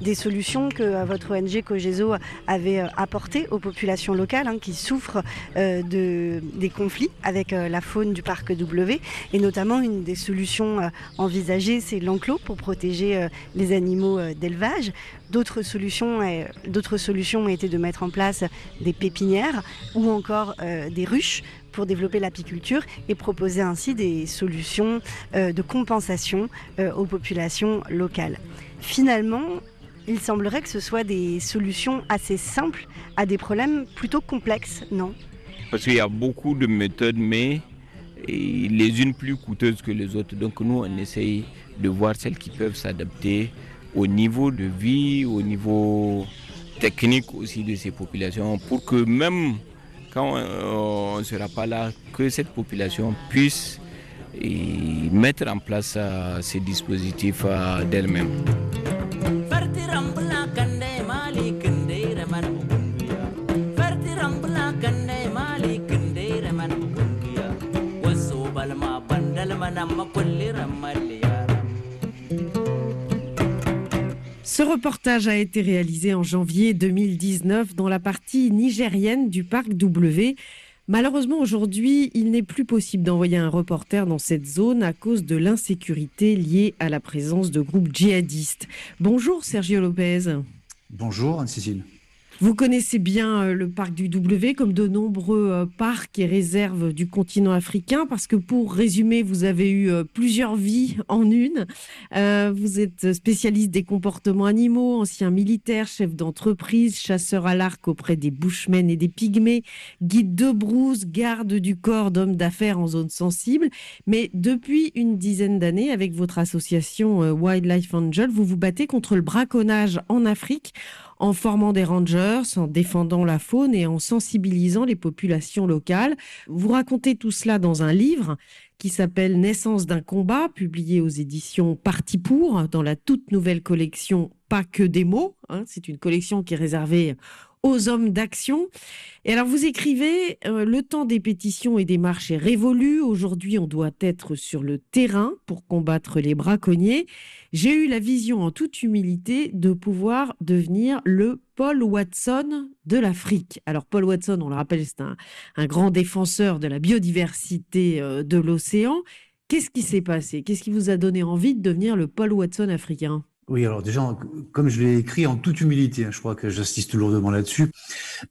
Speaker 4: des solutions que euh, votre ONG Cogeso avait euh, apportées aux populations locales hein, qui souffrent de, des conflits avec la faune du parc W. Et notamment, une des solutions envisagées, c'est l'enclos pour protéger les animaux d'élevage. D'autres solutions, d'autres solutions ont été de mettre en place des pépinières ou encore des ruches pour développer l'apiculture et proposer ainsi des solutions euh, de compensation euh, aux populations locales. Finalement, il semblerait que ce soit des solutions assez simples à des problèmes plutôt complexes, non?
Speaker 3: Parce qu'il y a beaucoup de méthodes, mais les unes plus coûteuses que les autres. Donc nous, on essaye de voir celles qui peuvent s'adapter au niveau de vie, au niveau technique aussi de ces populations, pour que même quand on ne sera pas là, que cette population puisse mettre en place euh, ces dispositifs euh, d'elle-même.
Speaker 2: reportage a été réalisé en janvier 2019 dans la partie nigérienne du parc W. Malheureusement, aujourd'hui, il n'est plus possible d'envoyer un reporter dans cette zone à cause de l'insécurité liée à la présence de groupes djihadistes. Bonjour Sergio Lopez.
Speaker 11: Bonjour Anne-Cécile.
Speaker 2: Vous connaissez bien euh, le parc du W comme de nombreux euh, parcs et réserves du continent africain parce que pour résumer, vous avez eu euh, plusieurs vies en une. vous êtes spécialiste des comportements animaux, ancien militaire, chef d'entreprise, chasseur à l'arc auprès des bushmen et des pygmées, guide de brousse, garde du corps d'hommes d'affaires en zone sensible. Mais depuis une dizaine d'années, avec votre association Wildlife Angel, vous vous battez contre le braconnage en Afrique en formant des rangers, en défendant la faune et en sensibilisant les populations locales. Vous racontez tout cela dans un livre qui s'appelle Naissance d'un combat, publié aux éditions Parti pour, dans la toute nouvelle collection Pas que des mots. Hein. C'est une collection qui est réservée aux hommes d'action. Et alors vous écrivez, euh, le temps des pétitions et des marches est révolu. Aujourd'hui, on doit être sur le terrain pour combattre les braconniers. J'ai eu la vision en toute humilité de pouvoir devenir le Paul Watson de l'Afrique. Alors Paul Watson, on le rappelle, c'est un, grand défenseur de la biodiversité euh, de l'océan. Qu'est-ce qui s'est passé? Qu'est-ce qui vous a donné envie de devenir le Paul Watson africain?
Speaker 11: Oui, alors déjà, comme je l'ai écrit en toute humilité, hein, je crois que j'insiste lourdement là-dessus.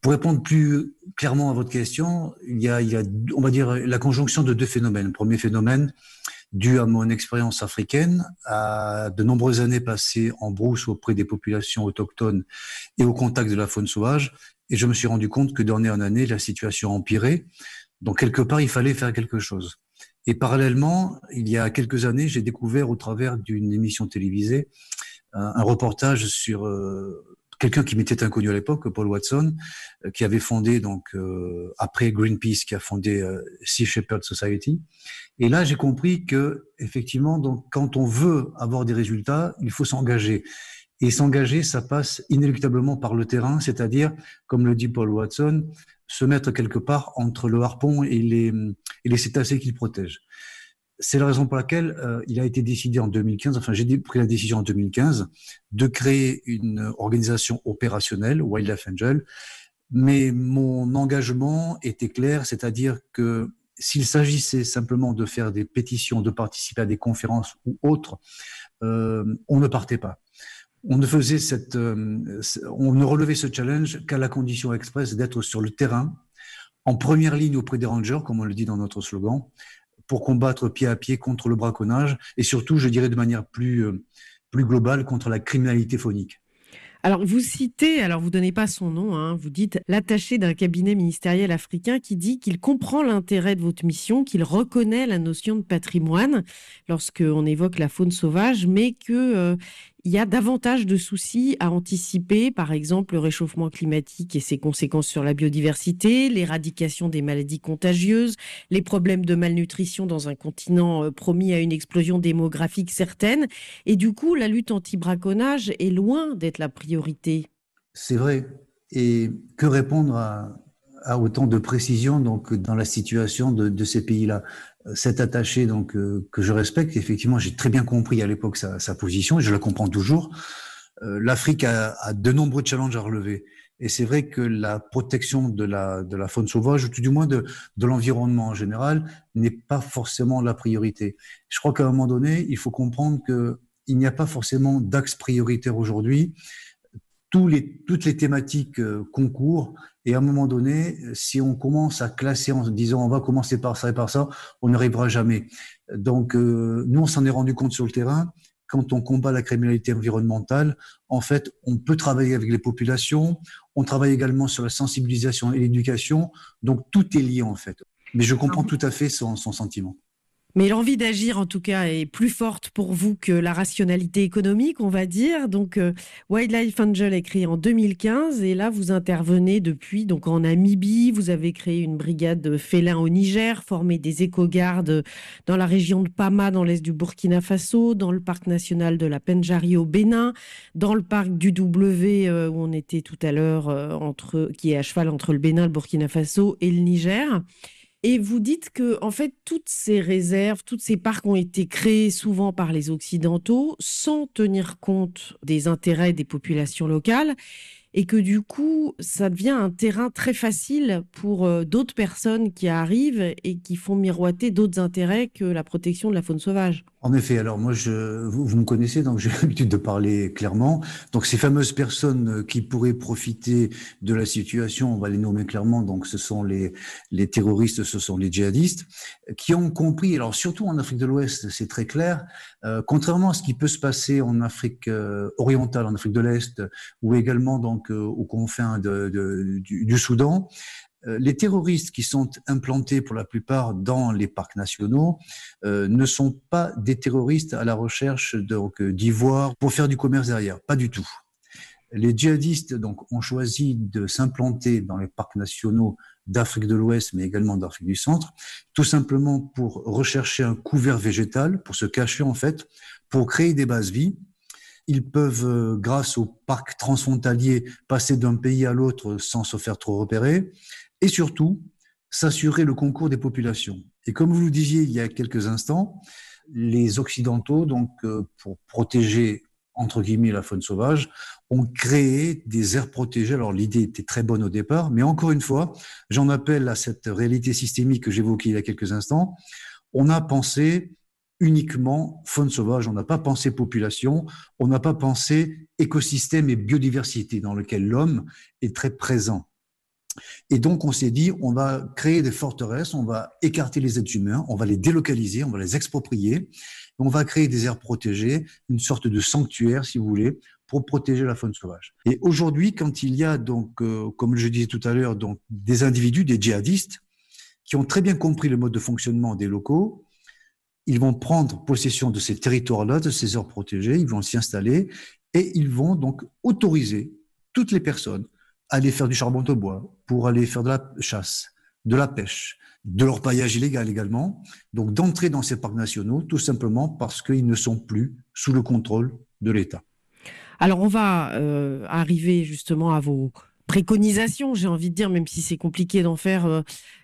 Speaker 11: Pour répondre plus clairement à votre question, il y, a, on va dire, la conjonction de deux phénomènes. premier phénomène, dû à mon expérience africaine, à de nombreuses années passées en brousse auprès des populations autochtones et au contact de la faune sauvage, et je me suis rendu compte que d'année en année, la situation empirait. Donc, quelque part, il fallait faire quelque chose. Et parallèlement, il y a quelques années, j'ai découvert au travers d'une émission télévisée un, reportage sur euh, quelqu'un qui m'était inconnu à l'époque, Paul Watson, euh, qui avait fondé donc euh, après Greenpeace, qui a fondé Sea Shepherd Society. Et là, j'ai compris que effectivement, donc quand on veut avoir des résultats, il faut s'engager. Et s'engager, ça passe inéluctablement par le terrain, c'est-à-dire, comme le dit Paul Watson, se mettre quelque part entre le harpon et les, et les cétacés qu'il protège. C'est la raison pour laquelle euh, il a été décidé en 2015, enfin j'ai pris la décision en 2015, de créer une organisation opérationnelle, Wildlife Angel, mais mon engagement était clair, c'est-à-dire que s'il s'agissait simplement de faire des pétitions, de participer à des conférences ou autres, euh, on ne partait pas. On ne faisait cette, euh, on ne relevait ce challenge qu'à la condition expresse d'être sur le terrain, en première ligne auprès des rangers, comme on le dit dans notre slogan, pour combattre pied à pied contre le braconnage et surtout, je dirais de manière plus, euh, plus globale, contre la criminalité phonique.
Speaker 2: Alors, vous citez, alors vous donnez pas son nom, hein, vous dites l'attaché d'un cabinet ministériel africain qui dit qu'il comprend l'intérêt de votre mission, qu'il reconnaît la notion de patrimoine lorsqu'on évoque la faune sauvage, mais que euh, il y a davantage de soucis à anticiper, par exemple le réchauffement climatique et ses conséquences sur la biodiversité, l'éradication des maladies contagieuses, les problèmes de malnutrition dans un continent euh, promis à une explosion démographique certaine. Et du coup, la lutte anti-braconnage est loin d'être la priorité.
Speaker 11: C'est vrai. Et que répondre à, autant de précision donc, dans la situation de ces pays-là? Cet attaché donc euh, que je respecte, effectivement, j'ai très bien compris à l'époque sa, sa, position et je la comprends toujours. Euh, L'Afrique a, a, de nombreux challenges à relever. Et c'est vrai que la protection de la, de la faune sauvage, ou tout du moins de, de l'environnement en général, n'est pas forcément la priorité. Je crois qu'à un moment donné, il faut comprendre qu'il n'y a pas forcément d'axe prioritaire aujourd'hui. Tous les, toutes les thématiques euh, concourent et à un moment donné, si on commence à classer en disant on va commencer par ça et par ça, on n'arrivera jamais. Donc, euh, nous, on s'en est rendu compte sur le terrain. Quand on combat la criminalité environnementale, en fait, on peut travailler avec les populations. On travaille également sur la sensibilisation et l'éducation. Donc, tout est lié, en fait. Mais je comprends tout à fait son, son sentiment.
Speaker 2: Mais l'envie d'agir, en tout cas, est plus forte pour vous que la rationalité économique, on va dire. Donc, euh, Wildlife Angel est créé en 2015 et là, vous intervenez depuis donc en Namibie. Vous avez créé une brigade de félins au Niger, formé des éco-gardes dans la région de Pama, dans l'est du Burkina Faso, dans le parc national de la Penjari au Bénin, dans le parc du W euh, où on était tout à l'heure, euh, entre qui est à cheval entre le Bénin, le Burkina Faso et le Niger. Et vous dites que, en fait, toutes ces réserves, toutes ces parcs ont été créés souvent par les Occidentaux sans tenir compte des intérêts des populations locales et que du coup, ça devient un terrain très facile pour euh, d'autres personnes qui arrivent et qui font miroiter d'autres intérêts que la protection de la faune sauvage.
Speaker 11: En effet, alors moi, vous, me connaissez, donc j'ai l'habitude de parler clairement. Donc ces fameuses personnes euh, qui pourraient profiter de la situation, on va les nommer clairement, donc ce sont les, les terroristes, ce sont les djihadistes, qui ont compris, alors surtout en Afrique de l'Ouest, c'est très clair, euh, contrairement à ce qui peut se passer en Afrique orientale, en Afrique de l'Est, ou également donc euh, aux confins du, Soudan, euh, les terroristes qui sont implantés pour la plupart dans les parcs nationaux euh, ne sont pas des terroristes à la recherche d'ivoire pour faire du commerce derrière, pas du tout. Les djihadistes donc ont choisi de s'implanter dans les parcs nationaux d'Afrique de l'Ouest, mais également d'Afrique du Centre, tout simplement pour rechercher un couvert végétal, pour se cacher en fait, pour créer des bases vie. Ils peuvent, grâce aux parcs transfrontaliers, passer d'un pays à l'autre sans se faire trop repérer et surtout s'assurer le concours des populations. Et comme vous le disiez il y a quelques instants, les Occidentaux, donc euh, pour protéger entre guillemets la faune sauvage, ont créé des aires protégées. Alors l'idée était très bonne au départ, mais encore une fois, j'en appelle à cette réalité systémique que j'évoquais il y a quelques instants. On a pensé uniquement faune sauvage, on n'a pas pensé population, on n'a pas pensé écosystème et biodiversité dans lequel l'homme est très présent. Et donc, on s'est dit, on va créer des forteresses, on va écarter les êtres humains, on va les délocaliser, on va les exproprier, on va créer des aires protégées, une sorte de sanctuaire, si vous voulez, pour protéger la faune sauvage. Et aujourd'hui, quand il y a donc, euh, comme je disais tout à l'heure, donc des individus, des djihadistes, qui ont très bien compris le mode de fonctionnement des locaux, ils vont prendre possession de ces territoires-là, de ces aires protégées, ils vont s'y installer et ils vont donc autoriser toutes les personnes aller faire du charbon de bois, pour aller faire de la chasse, de la pêche, de l'orpaillage illégal également. Donc d'entrer dans ces parcs nationaux tout simplement parce qu'ils ne sont plus sous le contrôle de l'État.
Speaker 2: Alors on va euh, arriver justement à vos préconisation, j'ai envie de dire, même si c'est compliqué d'en faire euh,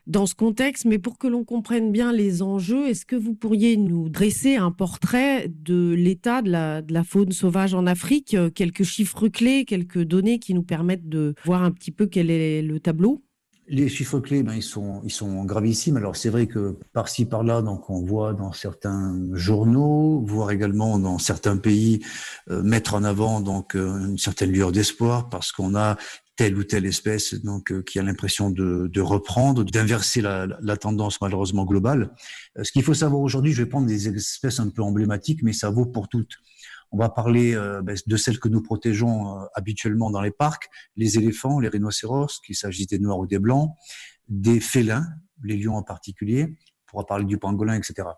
Speaker 2: dans ce contexte. Mais pour que l'on comprenne bien les enjeux, est-ce que vous pourriez nous dresser un portrait de l'état de la, faune sauvage en Afrique euh, Quelques chiffres clés, quelques données qui nous permettent de voir un petit peu quel est le tableau?
Speaker 11: Les chiffres clés, ben, ils, sont, ils sont gravissimes. Alors c'est vrai que par-ci, par-là, donc on voit dans certains journaux, voire également dans certains pays, euh, mettre en avant donc une certaine lueur d'espoir parce qu'on a telle ou telle espèce donc euh, qui a l'impression de, de, reprendre, d'inverser la, la, tendance malheureusement globale. Euh, ce qu'il faut savoir aujourd'hui, je vais prendre des espèces un peu emblématiques, mais ça vaut pour toutes. On va parler euh, ben, de celles que nous protégeons habituellement dans les parcs, les éléphants, les rhinocéros, qu'il s'agisse des noirs ou des blancs, des félins, les lions en particulier, on pourra parler du pangolin, etc.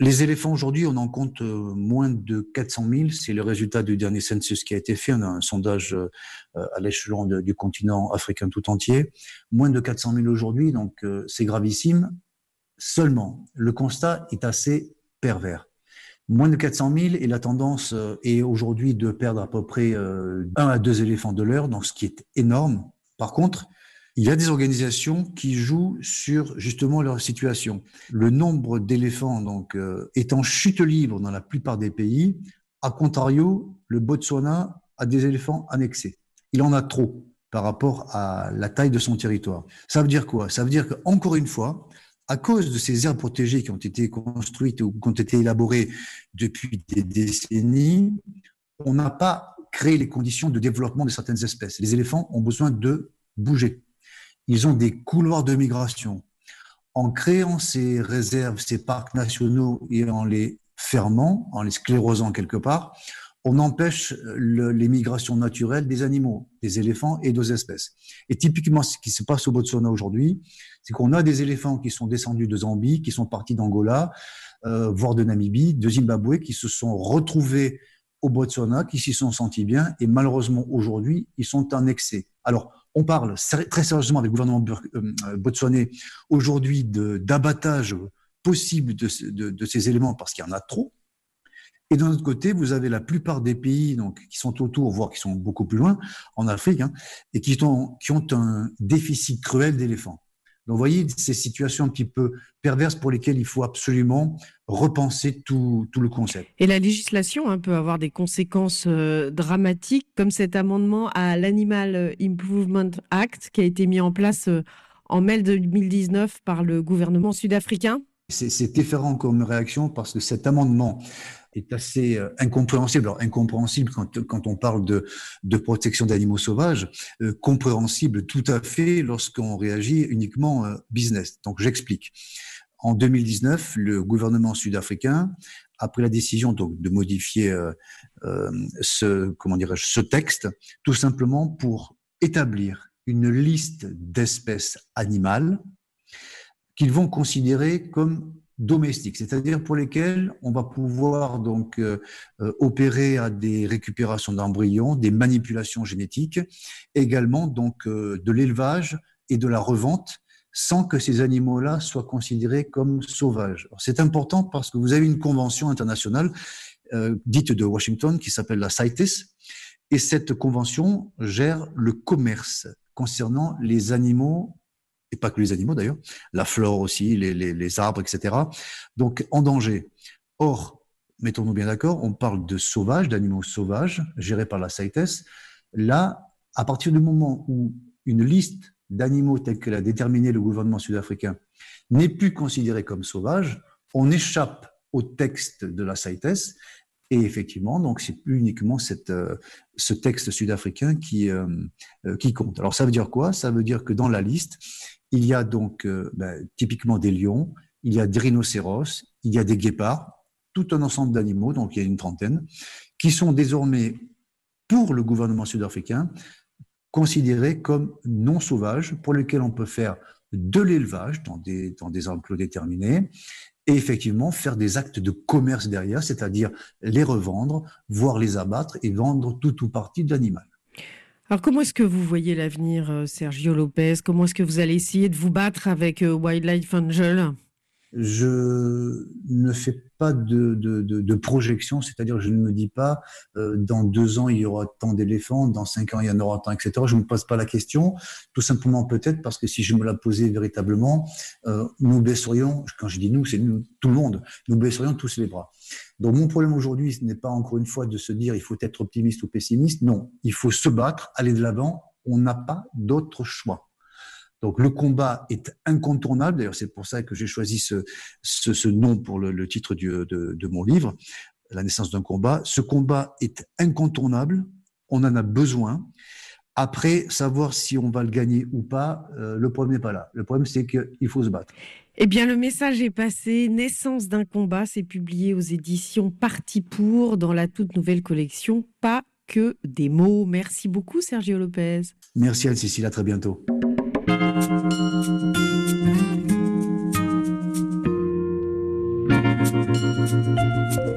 Speaker 11: Les éléphants, aujourd'hui, on en compte euh, moins de 400 000. C'est le résultat du dernier census qui a été fait. On a un sondage euh, à l'échelon du continent africain tout entier. Moins de 400 000 aujourd'hui, donc euh, c'est gravissime. Seulement, le constat est assez pervers. Moins de 400 000 et la tendance est aujourd'hui de perdre à peu près un à deux éléphants de l'heure, donc ce qui est énorme. Par contre, il y a des organisations qui jouent sur justement leur situation. Le nombre d'éléphants donc euh, est en chute libre dans la plupart des pays. À contrario, le Botswana a des éléphants annexés. Il en a trop par rapport à la taille de son territoire. Ça veut dire quoi? Ça veut dire qu'encore une fois, à cause de ces aires protégées qui ont été construites ou qui ont été élaborées depuis des décennies, on n'a pas créé les conditions de développement de certaines espèces. Les éléphants ont besoin de bouger ils ont des couloirs de migration. En créant ces réserves, ces parcs nationaux et en les fermant, en les sclérosant quelque part, on empêche les migrations naturelles des animaux, des éléphants et d'autres espèces. Et typiquement, ce qui se passe au Botswana aujourd'hui, c'est qu'on a des éléphants qui sont descendus de Zambie, qui sont partis d'Angola, euh, voire de Namibie, de Zimbabwe, qui se sont retrouvés au Botswana, qui s'y sont sentis bien, et malheureusement aujourd'hui, ils sont en excès. Alors, on parle très sérieusement avec le gouvernement euh, botswanais aujourd'hui d'abattage possible de, ces éléments parce qu'il y en a trop. Et d'un autre côté, vous avez la plupart des pays donc, qui sont autour, voire qui sont beaucoup plus loin, en Afrique, hein, et qui ont, qui ont un déficit cruel d'éléphants. Donc, vous voyez, ces situations un petit peu perverses pour lesquelles il faut absolument repenser tout, le concept.
Speaker 2: Et la législation hein, peut avoir des conséquences euh, dramatiques, comme cet amendement à l'Animal Improvement Act qui a été mis en place euh, en mai 2019 par le gouvernement sud-africain.
Speaker 11: C'est différent comme réaction parce que cet amendement est assez euh, incompréhensible. Alors, incompréhensible quand, quand on parle de, de protection d'animaux sauvages, euh, compréhensible tout à fait lorsqu'on réagit uniquement euh, business. Donc, j'explique. En 2019, le gouvernement sud-africain a pris la décision donc de modifier ce comment dirais-je ce texte tout simplement pour établir une liste d'espèces animales qu'ils vont considérer comme domestiques, c'est-à-dire pour lesquels on va pouvoir donc euh, euh, opérer à des récupérations d'embryons, des manipulations génétiques, également donc euh, de l'élevage et de la revente sans que ces animaux-là soient considérés comme sauvages. C'est important parce que vous avez une convention internationale dite de Washington qui s'appelle la CITES et cette convention gère le commerce concernant les animaux et pas que les animaux d'ailleurs, la flore aussi, les, arbres, etc. Donc en danger. Or, mettons-nous bien d'accord, on parle de sauvages, d'animaux sauvages, gérés par la CITES. Là, à partir du moment où une liste d'animaux tels que l'a déterminé le gouvernement sud-africain n'est plus considérée comme sauvage, on échappe au texte de la CITES et effectivement, donc c'est plus uniquement cette, euh, ce texte sud-africain qui, euh, euh, qui compte. Alors ça veut dire quoi? Ça veut dire que dans la liste, il y a donc ben, typiquement des lions, il y a des rhinocéros, il y a des guépards, tout un ensemble d'animaux, donc il y a une trentaine, qui sont désormais, pour le gouvernement sud-africain, considérés comme non sauvages, pour lesquels on peut faire de l'élevage dans des, dans des enclos déterminés, et effectivement faire des actes de commerce derrière, c'est-à-dire les revendre, voire les abattre et vendre tout ou partie de l'animal.
Speaker 2: Alors comment est-ce que vous voyez l'avenir, euh, Sergio Lopez? Comment est-ce que vous allez essayer de vous battre avec euh, Wildlife Angel?
Speaker 11: Je ne fais pas de, de, de, de projection, c'est-à-dire je ne me dis pas euh, dans deux ans il y aura tant d'éléphants, dans cinq ans il y en aura tant, etc. Je ne me pose pas la question, tout simplement peut-être parce que si je me la posais véritablement, euh, nous baisserions, quand je dis nous, c'est nous, tout le monde, nous baisserions tous les bras. Donc mon problème aujourd'hui, ce n'est pas encore une fois de se dire il faut être optimiste ou pessimiste, non, il faut se battre, aller de l'avant, on n'a pas d'autre choix. Donc le combat est incontournable. D'ailleurs, c'est pour ça que j'ai choisi ce, ce, nom pour le, titre de, de, mon livre, La naissance d'un combat. Ce combat est incontournable. On en a besoin. Après, savoir si on va le gagner ou pas, euh, le problème n'est pas là. Le problème, c'est qu'il faut se battre.
Speaker 2: Eh bien, le message est passé. Naissance d'un combat, c'est publié aux éditions Parti pour dans la toute nouvelle collection Pas que des mots. Merci beaucoup, Sergio Lopez.
Speaker 11: Merci, Anne-Cécile. À très bientôt.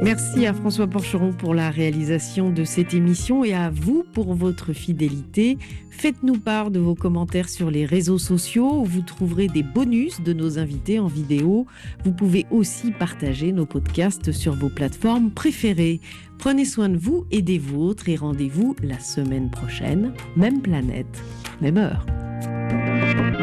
Speaker 2: Merci à François Porcheron pour la réalisation de cette émission et à vous pour votre fidélité. Faites-nous part de vos commentaires sur les réseaux sociaux où vous trouverez des bonus de nos invités en vidéo. Vous pouvez aussi partager nos podcasts sur vos plateformes préférées. Prenez soin de vous et des vôtres et rendez-vous la semaine prochaine, même planète, même heure. thank you